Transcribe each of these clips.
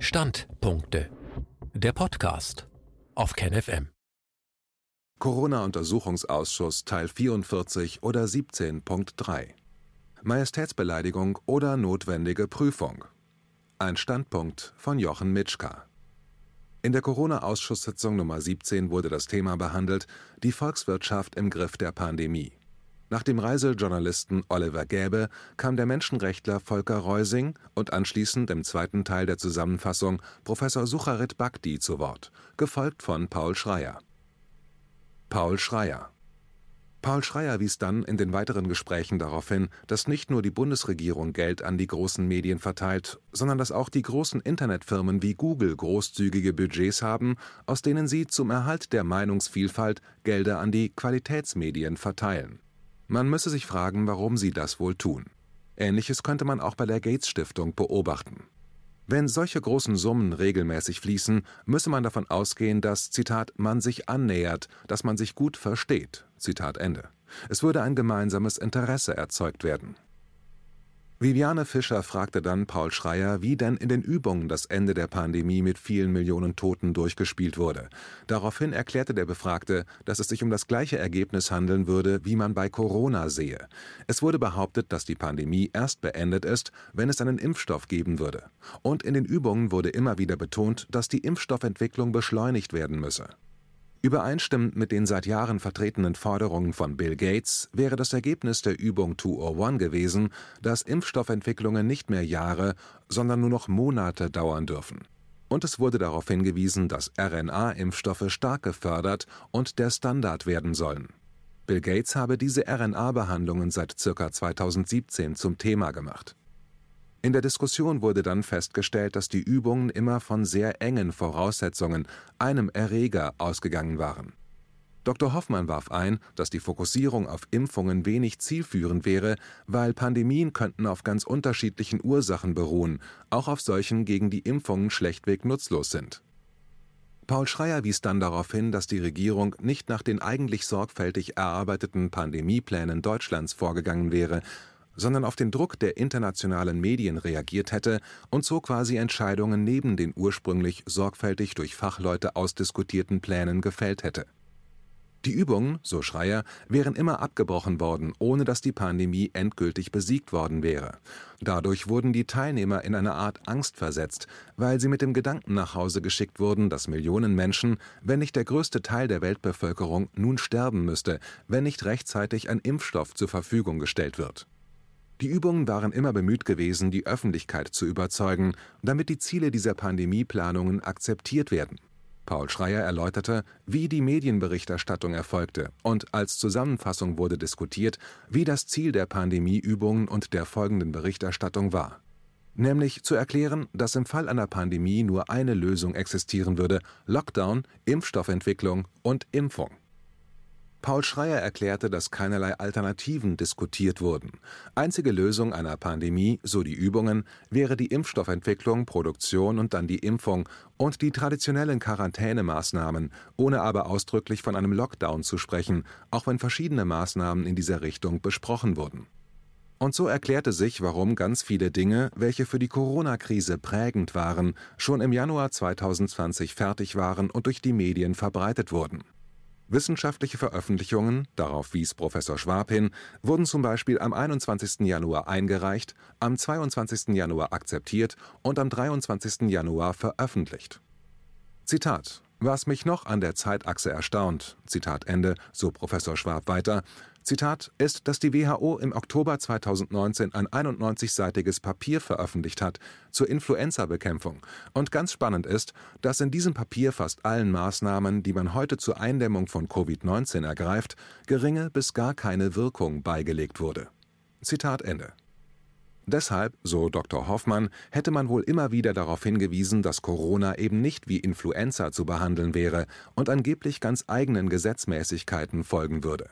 Standpunkte. Der Podcast auf KenFM. Corona-Untersuchungsausschuss Teil 44 oder 17.3 Majestätsbeleidigung oder notwendige Prüfung. Ein Standpunkt von Jochen Mitschka. In der Corona-Ausschusssitzung Nummer 17 wurde das Thema behandelt, die Volkswirtschaft im Griff der Pandemie. Nach dem Reisejournalisten Oliver Gäbe kam der Menschenrechtler Volker Reusing und anschließend im zweiten Teil der Zusammenfassung Professor Sucharit Bhakdi zu Wort, gefolgt von Paul Schreier. Paul Schreier Paul Schreier wies dann in den weiteren Gesprächen darauf hin, dass nicht nur die Bundesregierung Geld an die großen Medien verteilt, sondern dass auch die großen Internetfirmen wie Google großzügige Budgets haben, aus denen sie zum Erhalt der Meinungsvielfalt Gelder an die Qualitätsmedien verteilen. Man müsse sich fragen, warum sie das wohl tun. Ähnliches könnte man auch bei der Gates Stiftung beobachten. Wenn solche großen Summen regelmäßig fließen, müsse man davon ausgehen, dass, Zitat, man sich annähert, dass man sich gut versteht. Zitat Ende. Es würde ein gemeinsames Interesse erzeugt werden. Viviane Fischer fragte dann Paul Schreier, wie denn in den Übungen das Ende der Pandemie mit vielen Millionen Toten durchgespielt wurde. Daraufhin erklärte der Befragte, dass es sich um das gleiche Ergebnis handeln würde, wie man bei Corona sehe. Es wurde behauptet, dass die Pandemie erst beendet ist, wenn es einen Impfstoff geben würde. Und in den Übungen wurde immer wieder betont, dass die Impfstoffentwicklung beschleunigt werden müsse. Übereinstimmend mit den seit Jahren vertretenen Forderungen von Bill Gates wäre das Ergebnis der Übung 201 gewesen, dass Impfstoffentwicklungen nicht mehr Jahre, sondern nur noch Monate dauern dürfen. Und es wurde darauf hingewiesen, dass RNA-Impfstoffe stark gefördert und der Standard werden sollen. Bill Gates habe diese RNA-Behandlungen seit ca. 2017 zum Thema gemacht. In der Diskussion wurde dann festgestellt, dass die Übungen immer von sehr engen Voraussetzungen, einem Erreger, ausgegangen waren. Dr. Hoffmann warf ein, dass die Fokussierung auf Impfungen wenig zielführend wäre, weil Pandemien könnten auf ganz unterschiedlichen Ursachen beruhen, auch auf solchen, gegen die Impfungen schlechtweg nutzlos sind. Paul Schreier wies dann darauf hin, dass die Regierung nicht nach den eigentlich sorgfältig erarbeiteten Pandemieplänen Deutschlands vorgegangen wäre, sondern auf den Druck der internationalen Medien reagiert hätte und so quasi Entscheidungen neben den ursprünglich sorgfältig durch Fachleute ausdiskutierten Plänen gefällt hätte. Die Übungen, so Schreier, wären immer abgebrochen worden, ohne dass die Pandemie endgültig besiegt worden wäre. Dadurch wurden die Teilnehmer in eine Art Angst versetzt, weil sie mit dem Gedanken nach Hause geschickt wurden, dass Millionen Menschen, wenn nicht der größte Teil der Weltbevölkerung, nun sterben müsste, wenn nicht rechtzeitig ein Impfstoff zur Verfügung gestellt wird. Die Übungen waren immer bemüht gewesen, die Öffentlichkeit zu überzeugen, damit die Ziele dieser Pandemieplanungen akzeptiert werden. Paul Schreier erläuterte, wie die Medienberichterstattung erfolgte und als Zusammenfassung wurde diskutiert, wie das Ziel der Pandemieübungen und der folgenden Berichterstattung war. Nämlich zu erklären, dass im Fall einer Pandemie nur eine Lösung existieren würde: Lockdown, Impfstoffentwicklung und Impfung. Paul Schreier erklärte, dass keinerlei Alternativen diskutiert wurden. Einzige Lösung einer Pandemie, so die Übungen, wäre die Impfstoffentwicklung, Produktion und dann die Impfung und die traditionellen Quarantänemaßnahmen, ohne aber ausdrücklich von einem Lockdown zu sprechen, auch wenn verschiedene Maßnahmen in dieser Richtung besprochen wurden. Und so erklärte sich, warum ganz viele Dinge, welche für die Corona-Krise prägend waren, schon im Januar 2020 fertig waren und durch die Medien verbreitet wurden. Wissenschaftliche Veröffentlichungen, darauf wies Professor Schwab hin, wurden zum Beispiel am 21. Januar eingereicht, am 22. Januar akzeptiert und am 23. Januar veröffentlicht. Zitat Was mich noch an der Zeitachse erstaunt, Zitat Ende, so Professor Schwab weiter, Zitat, ist, dass die WHO im Oktober 2019 ein 91-seitiges Papier veröffentlicht hat zur Influenza-Bekämpfung. Und ganz spannend ist, dass in diesem Papier fast allen Maßnahmen, die man heute zur Eindämmung von Covid-19 ergreift, geringe bis gar keine Wirkung beigelegt wurde. Zitat Ende. Deshalb, so Dr. Hoffmann, hätte man wohl immer wieder darauf hingewiesen, dass Corona eben nicht wie Influenza zu behandeln wäre und angeblich ganz eigenen Gesetzmäßigkeiten folgen würde.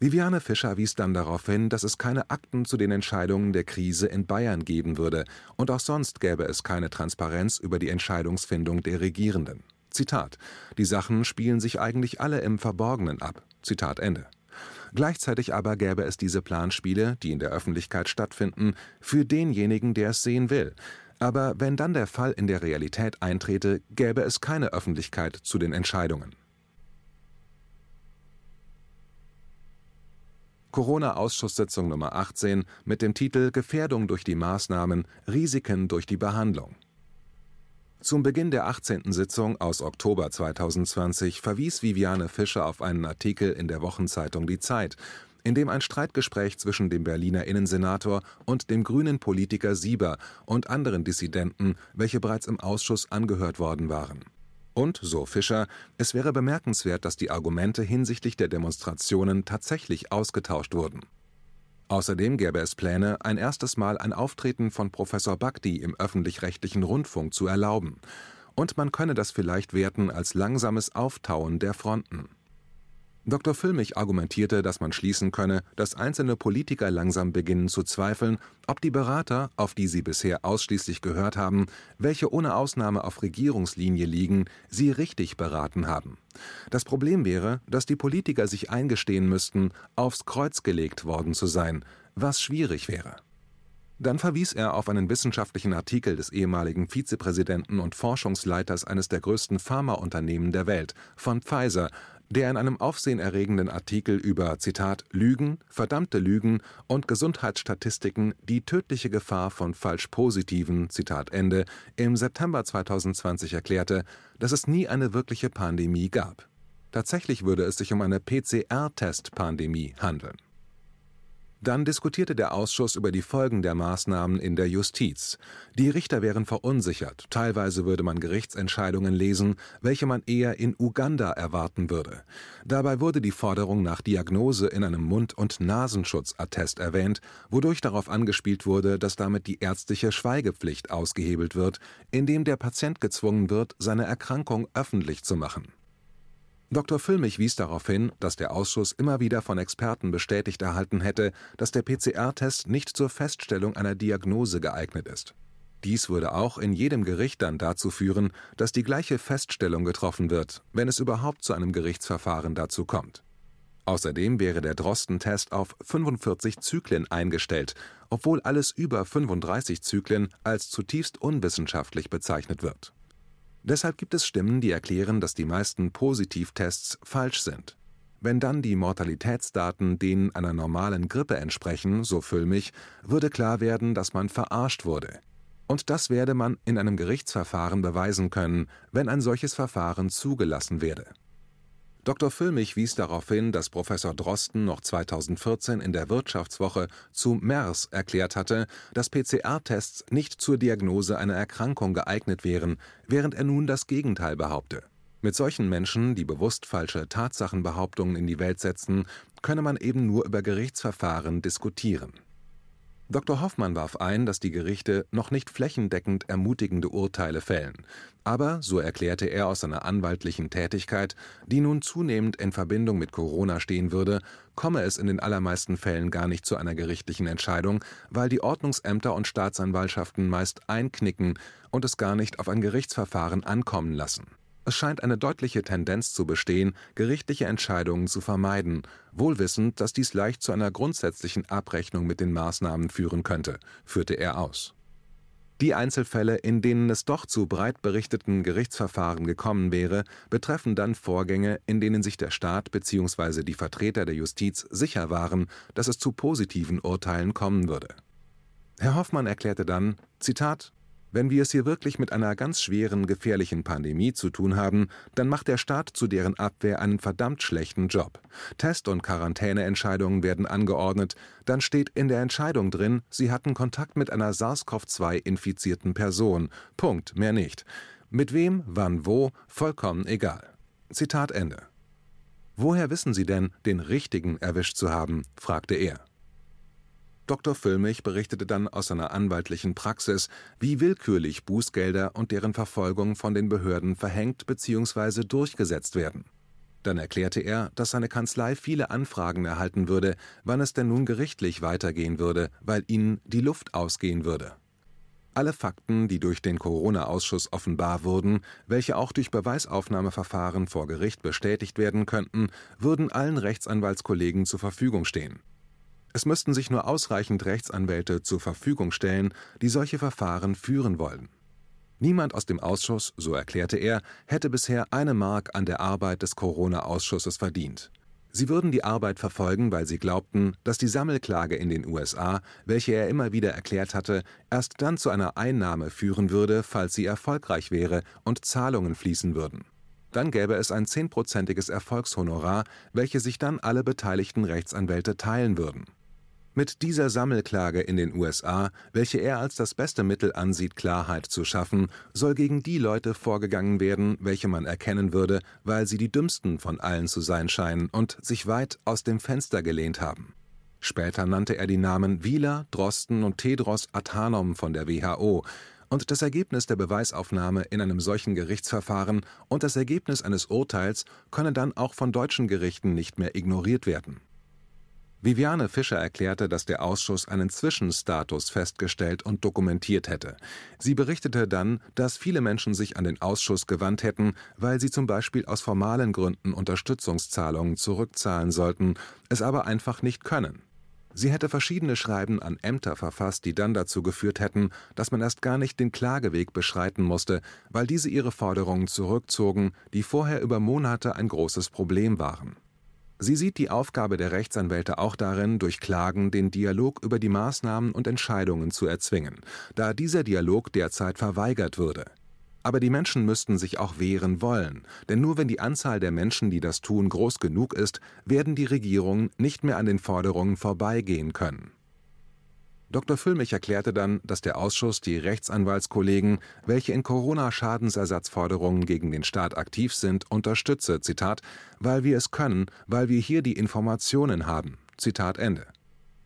Viviane Fischer wies dann darauf hin, dass es keine Akten zu den Entscheidungen der Krise in Bayern geben würde und auch sonst gäbe es keine Transparenz über die Entscheidungsfindung der Regierenden. Zitat: Die Sachen spielen sich eigentlich alle im Verborgenen ab. Zitat Ende. Gleichzeitig aber gäbe es diese Planspiele, die in der Öffentlichkeit stattfinden, für denjenigen, der es sehen will. Aber wenn dann der Fall in der Realität eintrete, gäbe es keine Öffentlichkeit zu den Entscheidungen. Corona-Ausschusssitzung Nummer 18 mit dem Titel Gefährdung durch die Maßnahmen, Risiken durch die Behandlung. Zum Beginn der 18. Sitzung aus Oktober 2020 verwies Viviane Fischer auf einen Artikel in der Wochenzeitung Die Zeit, in dem ein Streitgespräch zwischen dem Berliner Innensenator und dem grünen Politiker Sieber und anderen Dissidenten, welche bereits im Ausschuss angehört worden waren. Und, so Fischer, es wäre bemerkenswert, dass die Argumente hinsichtlich der Demonstrationen tatsächlich ausgetauscht wurden. Außerdem gäbe es Pläne, ein erstes Mal ein Auftreten von Professor Bagdi im öffentlich-rechtlichen Rundfunk zu erlauben. Und man könne das vielleicht werten als langsames Auftauen der Fronten. Dr. Füllmich argumentierte, dass man schließen könne, dass einzelne Politiker langsam beginnen zu zweifeln, ob die Berater, auf die sie bisher ausschließlich gehört haben, welche ohne Ausnahme auf Regierungslinie liegen, sie richtig beraten haben. Das Problem wäre, dass die Politiker sich eingestehen müssten, aufs Kreuz gelegt worden zu sein, was schwierig wäre. Dann verwies er auf einen wissenschaftlichen Artikel des ehemaligen Vizepräsidenten und Forschungsleiters eines der größten Pharmaunternehmen der Welt, von Pfizer, der in einem aufsehenerregenden Artikel über Zitat Lügen, verdammte Lügen und Gesundheitsstatistiken die tödliche Gefahr von falsch positiven Zitat Ende im September 2020 erklärte, dass es nie eine wirkliche Pandemie gab. Tatsächlich würde es sich um eine PCR-Test-Pandemie handeln dann diskutierte der Ausschuss über die Folgen der Maßnahmen in der Justiz. Die Richter wären verunsichert, teilweise würde man Gerichtsentscheidungen lesen, welche man eher in Uganda erwarten würde. Dabei wurde die Forderung nach Diagnose in einem Mund- und Nasensschutzattest erwähnt, wodurch darauf angespielt wurde, dass damit die ärztliche Schweigepflicht ausgehebelt wird, indem der Patient gezwungen wird, seine Erkrankung öffentlich zu machen. Dr. Füllmich wies darauf hin, dass der Ausschuss immer wieder von Experten bestätigt erhalten hätte, dass der PCR-Test nicht zur Feststellung einer Diagnose geeignet ist. Dies würde auch in jedem Gericht dann dazu führen, dass die gleiche Feststellung getroffen wird, wenn es überhaupt zu einem Gerichtsverfahren dazu kommt. Außerdem wäre der Drosten-Test auf 45 Zyklen eingestellt, obwohl alles über 35 Zyklen als zutiefst unwissenschaftlich bezeichnet wird Deshalb gibt es Stimmen, die erklären, dass die meisten Positivtests falsch sind. Wenn dann die Mortalitätsdaten denen einer normalen Grippe entsprechen, so Füllmich, würde klar werden, dass man verarscht wurde. Und das werde man in einem Gerichtsverfahren beweisen können, wenn ein solches Verfahren zugelassen werde Dr. Füllmich wies darauf hin, dass Professor Drosten noch 2014 in der Wirtschaftswoche zu MERS erklärt hatte, dass PCR-Tests nicht zur Diagnose einer Erkrankung geeignet wären, während er nun das Gegenteil behaupte. Mit solchen Menschen, die bewusst falsche Tatsachenbehauptungen in die Welt setzen, könne man eben nur über Gerichtsverfahren diskutieren Dr. Hoffmann warf ein, dass die Gerichte noch nicht flächendeckend ermutigende Urteile fällen, aber, so erklärte er aus seiner anwaltlichen Tätigkeit, die nun zunehmend in Verbindung mit Corona stehen würde, komme es in den allermeisten Fällen gar nicht zu einer gerichtlichen Entscheidung, weil die Ordnungsämter und Staatsanwaltschaften meist einknicken und es gar nicht auf ein Gerichtsverfahren ankommen lassen es scheint eine deutliche Tendenz zu bestehen, gerichtliche Entscheidungen zu vermeiden, wohl wissend, dass dies leicht zu einer grundsätzlichen Abrechnung mit den Maßnahmen führen könnte, führte er aus. Die Einzelfälle, in denen es doch zu breit berichteten Gerichtsverfahren gekommen wäre, betreffen dann Vorgänge, in denen sich der Staat bzw. die Vertreter der Justiz sicher waren, dass es zu positiven Urteilen kommen würde. Herr Hoffmann erklärte dann, Zitat, wenn wir es hier wirklich mit einer ganz schweren, gefährlichen Pandemie zu tun haben, dann macht der Staat zu deren Abwehr einen verdammt schlechten Job. Test- und Quarantäneentscheidungen werden angeordnet, dann steht in der Entscheidung drin, sie hatten Kontakt mit einer SARS-CoV-2-infizierten Person. Punkt, mehr nicht. Mit wem, wann, wo, vollkommen egal. Zitat Ende. Woher wissen Sie denn, den Richtigen erwischt zu haben? fragte er. Dr. Füllmich berichtete dann aus seiner anwaltlichen Praxis, wie willkürlich Bußgelder und deren Verfolgung von den Behörden verhängt bzw. durchgesetzt werden. Dann erklärte er, dass seine Kanzlei viele Anfragen erhalten würde, wann es denn nun gerichtlich weitergehen würde, weil ihnen die Luft ausgehen würde. Alle Fakten, die durch den Corona-Ausschuss offenbar wurden, welche auch durch Beweisaufnahmeverfahren vor Gericht bestätigt werden könnten, würden allen Rechtsanwaltskollegen zur Verfügung stehen. Es müssten sich nur ausreichend Rechtsanwälte zur Verfügung stellen, die solche Verfahren führen wollen. Niemand aus dem Ausschuss, so erklärte er, hätte bisher eine Mark an der Arbeit des Corona-Ausschusses verdient. Sie würden die Arbeit verfolgen, weil sie glaubten, dass die Sammelklage in den USA, welche er immer wieder erklärt hatte, erst dann zu einer Einnahme führen würde, falls sie erfolgreich wäre und Zahlungen fließen würden. Dann gäbe es ein zehnprozentiges Erfolgshonorar, welche sich dann alle beteiligten Rechtsanwälte teilen würden mit dieser Sammelklage in den USA, welche er als das beste Mittel ansieht, Klarheit zu schaffen, soll gegen die Leute vorgegangen werden, welche man erkennen würde, weil sie die dümmsten von allen zu sein scheinen und sich weit aus dem Fenster gelehnt haben. Später nannte er die Namen Wieler, Drosten und Tedros Adhanom von der WHO, und das Ergebnis der Beweisaufnahme in einem solchen Gerichtsverfahren und das Ergebnis eines Urteils könne dann auch von deutschen Gerichten nicht mehr ignoriert werden Viviane Fischer erklärte, dass der Ausschuss einen Zwischenstatus festgestellt und dokumentiert hätte. Sie berichtete dann, dass viele Menschen sich an den Ausschuss gewandt hätten, weil sie zum Beispiel aus formalen Gründen Unterstützungszahlungen zurückzahlen sollten, es aber einfach nicht können. Sie hätte verschiedene Schreiben an Ämter verfasst, die dann dazu geführt hätten, dass man erst gar nicht den Klageweg beschreiten musste, weil diese ihre Forderungen zurückzogen, die vorher über Monate ein großes Problem waren. Sie sieht die Aufgabe der Rechtsanwälte auch darin, durch Klagen den Dialog über die Maßnahmen und Entscheidungen zu erzwingen, da dieser Dialog derzeit verweigert würde. Aber die Menschen müssten sich auch wehren wollen, denn nur wenn die Anzahl der Menschen, die das tun, groß genug ist, werden die Regierungen nicht mehr an den Forderungen vorbeigehen können Dr. Füllmich erklärte dann, dass der Ausschuss die Rechtsanwaltskollegen, welche in Corona-Schadensersatzforderungen gegen den Staat aktiv sind, unterstütze, Zitat, weil wir es können, weil wir hier die Informationen haben. Zitat Ende.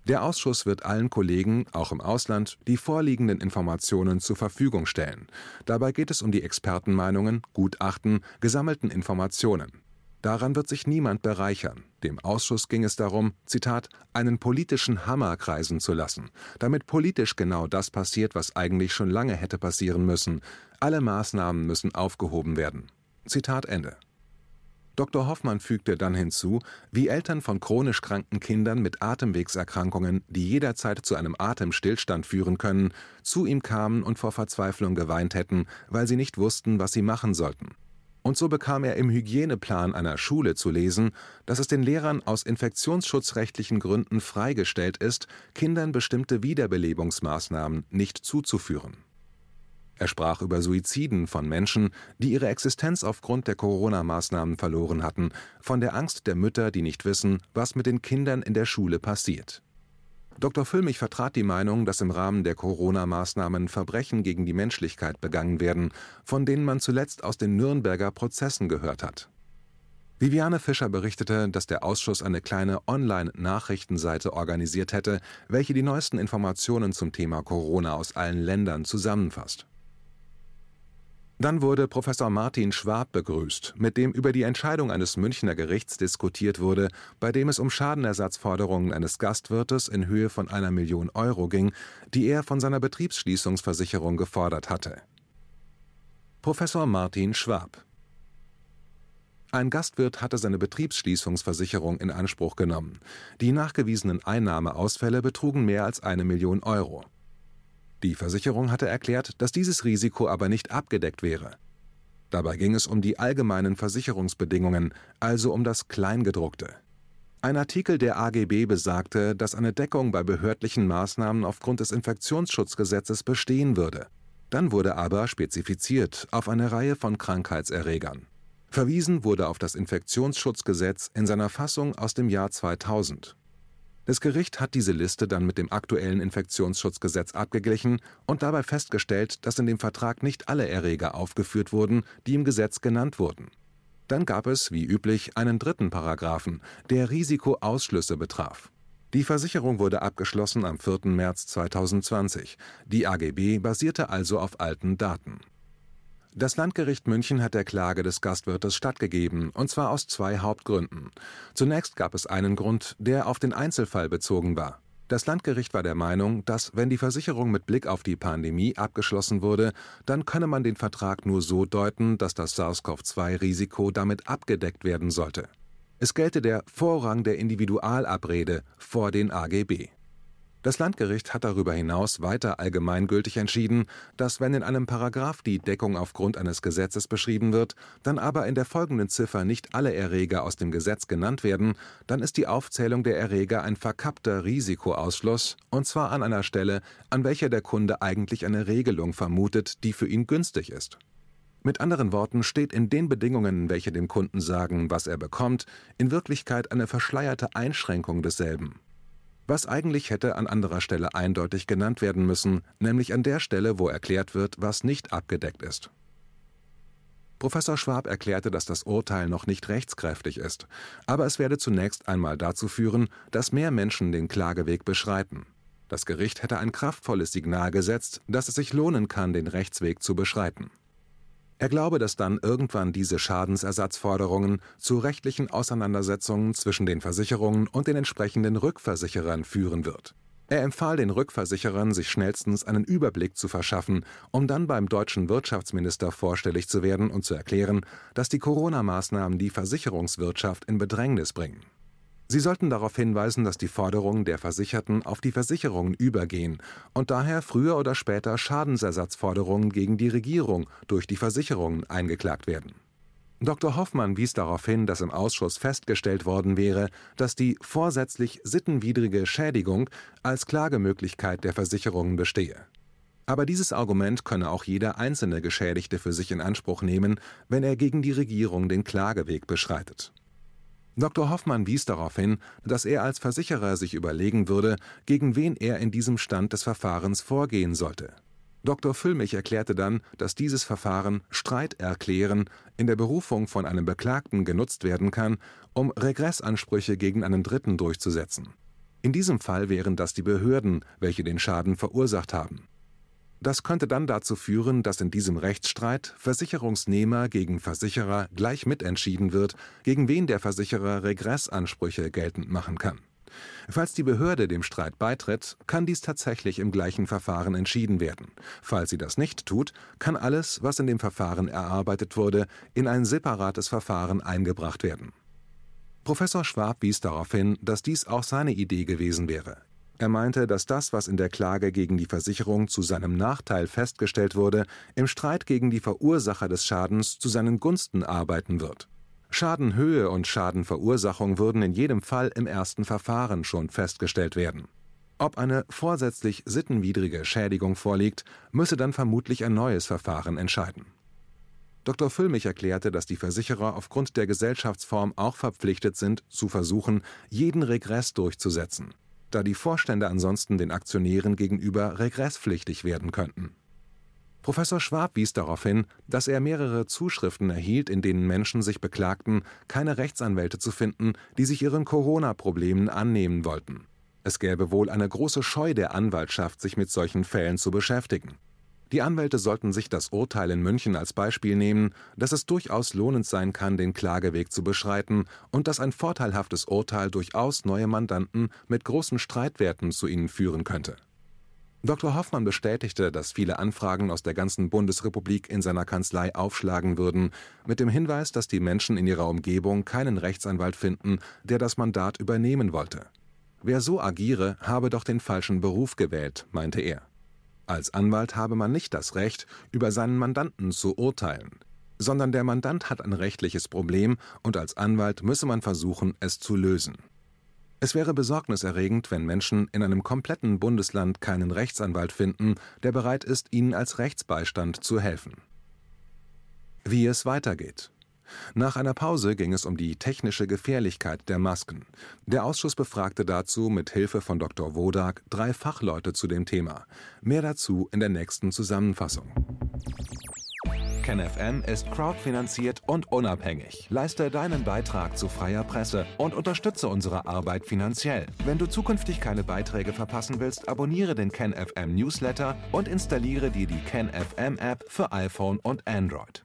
Der Ausschuss wird allen Kollegen, auch im Ausland, die vorliegenden Informationen zur Verfügung stellen. Dabei geht es um die Expertenmeinungen, Gutachten, gesammelten Informationen. Daran wird sich niemand bereichern. Dem Ausschuss ging es darum, Zitat, einen politischen Hammer kreisen zu lassen, damit politisch genau das passiert, was eigentlich schon lange hätte passieren müssen. Alle Maßnahmen müssen aufgehoben werden. Zitat Ende. Dr. Hoffmann fügte dann hinzu, wie Eltern von chronisch kranken Kindern mit Atemwegserkrankungen, die jederzeit zu einem Atemstillstand führen können, zu ihm kamen und vor Verzweiflung geweint hätten, weil sie nicht wussten, was sie machen sollten. Und so bekam er im Hygieneplan einer Schule zu lesen, dass es den Lehrern aus infektionsschutzrechtlichen Gründen freigestellt ist, Kindern bestimmte Wiederbelebungsmaßnahmen nicht zuzuführen. Er sprach über Suiziden von Menschen, die ihre Existenz aufgrund der Corona-Maßnahmen verloren hatten, von der Angst der Mütter, die nicht wissen, was mit den Kindern in der Schule passiert Dr. Füllmich vertrat die Meinung, dass im Rahmen der Corona-Maßnahmen Verbrechen gegen die Menschlichkeit begangen werden, von denen man zuletzt aus den Nürnberger Prozessen gehört hat. Viviane Fischer berichtete, dass der Ausschuss eine kleine Online-Nachrichtenseite organisiert hätte, welche die neuesten Informationen zum Thema Corona aus allen Ländern zusammenfasst dann wurde Professor Martin Schwab begrüßt, mit dem über die Entscheidung eines Münchner Gerichts diskutiert wurde, bei dem es um Schadenersatzforderungen eines Gastwirtes in Höhe von einer Million Euro ging, die er von seiner Betriebsschließungsversicherung gefordert hatte. Professor Martin Schwab ein Gastwirt hatte seine Betriebsschließungsversicherung in Anspruch genommen. Die nachgewiesenen Einnahmeausfälle betrugen mehr als eine Million Euro. Die Versicherung hatte erklärt, dass dieses Risiko aber nicht abgedeckt wäre. Dabei ging es um die allgemeinen Versicherungsbedingungen, also um das Kleingedruckte. Ein Artikel der AGB besagte, dass eine Deckung bei behördlichen Maßnahmen aufgrund des Infektionsschutzgesetzes bestehen würde. Dann wurde aber spezifiziert auf eine Reihe von Krankheitserregern. Verwiesen wurde auf das Infektionsschutzgesetz in seiner Fassung aus dem Jahr 2000. Das Gericht hat diese Liste dann mit dem aktuellen Infektionsschutzgesetz abgeglichen und dabei festgestellt, dass in dem Vertrag nicht alle Erreger aufgeführt wurden, die im Gesetz genannt wurden. Dann gab es, wie üblich, einen dritten Paragraphen, der Risikoausschlüsse betraf. Die Versicherung wurde abgeschlossen am 4. März 2020. Die AGB basierte also auf alten Daten das Landgericht München hat der Klage des Gastwirtes stattgegeben, und zwar aus zwei Hauptgründen. Zunächst gab es einen Grund, der auf den Einzelfall bezogen war. Das Landgericht war der Meinung, dass, wenn die Versicherung mit Blick auf die Pandemie abgeschlossen wurde, dann könne man den Vertrag nur so deuten, dass das SARS-CoV-2-Risiko damit abgedeckt werden sollte. Es gelte der Vorrang der Individualabrede vor den AGB. Das Landgericht hat darüber hinaus weiter allgemeingültig entschieden, dass wenn in einem Paragraph die Deckung aufgrund eines Gesetzes beschrieben wird, dann aber in der folgenden Ziffer nicht alle Erreger aus dem Gesetz genannt werden, dann ist die Aufzählung der Erreger ein verkappter Risikoausschluss, und zwar an einer Stelle, an welcher der Kunde eigentlich eine Regelung vermutet, die für ihn günstig ist. Mit anderen Worten steht in den Bedingungen, welche dem Kunden sagen, was er bekommt, in Wirklichkeit eine verschleierte Einschränkung desselben was eigentlich hätte an anderer Stelle eindeutig genannt werden müssen, nämlich an der Stelle, wo erklärt wird, was nicht abgedeckt ist. Professor Schwab erklärte, dass das Urteil noch nicht rechtskräftig ist, aber es werde zunächst einmal dazu führen, dass mehr Menschen den Klageweg beschreiten. Das Gericht hätte ein kraftvolles Signal gesetzt, dass es sich lohnen kann, den Rechtsweg zu beschreiten. Er glaube, dass dann irgendwann diese Schadensersatzforderungen zu rechtlichen Auseinandersetzungen zwischen den Versicherungen und den entsprechenden Rückversicherern führen wird. Er empfahl den Rückversicherern, sich schnellstens einen Überblick zu verschaffen, um dann beim deutschen Wirtschaftsminister vorstellig zu werden und zu erklären, dass die Corona-Maßnahmen die Versicherungswirtschaft in Bedrängnis bringen Sie sollten darauf hinweisen, dass die Forderungen der Versicherten auf die Versicherungen übergehen und daher früher oder später Schadensersatzforderungen gegen die Regierung durch die Versicherungen eingeklagt werden. Dr. Hoffmann wies darauf hin, dass im Ausschuss festgestellt worden wäre, dass die vorsätzlich sittenwidrige Schädigung als Klagemöglichkeit der Versicherungen bestehe. Aber dieses Argument könne auch jeder einzelne Geschädigte für sich in Anspruch nehmen, wenn er gegen die Regierung den Klageweg beschreitet. Dr. Hoffmann wies darauf hin, dass er als Versicherer sich überlegen würde, gegen wen er in diesem Stand des Verfahrens vorgehen sollte. Dr. Füllmich erklärte dann, dass dieses Verfahren Streit erklären in der Berufung von einem Beklagten genutzt werden kann, um Regressansprüche gegen einen Dritten durchzusetzen. In diesem Fall wären das die Behörden, welche den Schaden verursacht haben. Das könnte dann dazu führen, dass in diesem Rechtsstreit Versicherungsnehmer gegen Versicherer gleich mitentschieden wird, gegen wen der Versicherer Regressansprüche geltend machen kann. Falls die Behörde dem Streit beitritt, kann dies tatsächlich im gleichen Verfahren entschieden werden. Falls sie das nicht tut, kann alles, was in dem Verfahren erarbeitet wurde, in ein separates Verfahren eingebracht werden. Professor Schwab wies darauf hin, dass dies auch seine Idee gewesen wäre. Er meinte, dass das, was in der Klage gegen die Versicherung zu seinem Nachteil festgestellt wurde, im Streit gegen die Verursacher des Schadens zu seinen Gunsten arbeiten wird. Schadenhöhe und Schadenverursachung würden in jedem Fall im ersten Verfahren schon festgestellt werden. Ob eine vorsätzlich sittenwidrige Schädigung vorliegt, müsse dann vermutlich ein neues Verfahren entscheiden. Dr. Füllmich erklärte, dass die Versicherer aufgrund der Gesellschaftsform auch verpflichtet sind, zu versuchen, jeden Regress durchzusetzen da die Vorstände ansonsten den Aktionären gegenüber regresspflichtig werden könnten. Professor Schwab wies darauf hin, dass er mehrere Zuschriften erhielt, in denen Menschen sich beklagten, keine Rechtsanwälte zu finden, die sich ihren Corona-Problemen annehmen wollten. Es gäbe wohl eine große Scheu der Anwaltschaft, sich mit solchen Fällen zu beschäftigen. Die Anwälte sollten sich das Urteil in München als Beispiel nehmen, dass es durchaus lohnend sein kann, den Klageweg zu beschreiten und dass ein vorteilhaftes Urteil durchaus neue Mandanten mit großen Streitwerten zu ihnen führen könnte. Dr. Hoffmann bestätigte, dass viele Anfragen aus der ganzen Bundesrepublik in seiner Kanzlei aufschlagen würden, mit dem Hinweis, dass die Menschen in ihrer Umgebung keinen Rechtsanwalt finden, der das Mandat übernehmen wollte. Wer so agiere, habe doch den falschen Beruf gewählt, meinte er. Als Anwalt habe man nicht das Recht, über seinen Mandanten zu urteilen, sondern der Mandant hat ein rechtliches Problem und als Anwalt müsse man versuchen, es zu lösen. Es wäre besorgniserregend, wenn Menschen in einem kompletten Bundesland keinen Rechtsanwalt finden, der bereit ist, ihnen als Rechtsbeistand zu helfen. Wie es weitergeht. Nach einer Pause ging es um die technische Gefährlichkeit der Masken. Der Ausschuss befragte dazu mit Hilfe von Dr. Wodak drei Fachleute zu dem Thema. Mehr dazu in der nächsten Zusammenfassung. KenFM ist crowdfinanziert und unabhängig. Leiste deinen Beitrag zu freier Presse und unterstütze unsere Arbeit finanziell. Wenn du zukünftig keine Beiträge verpassen willst, abonniere den KenFM Newsletter und installiere dir die KenFM App für iPhone und Android.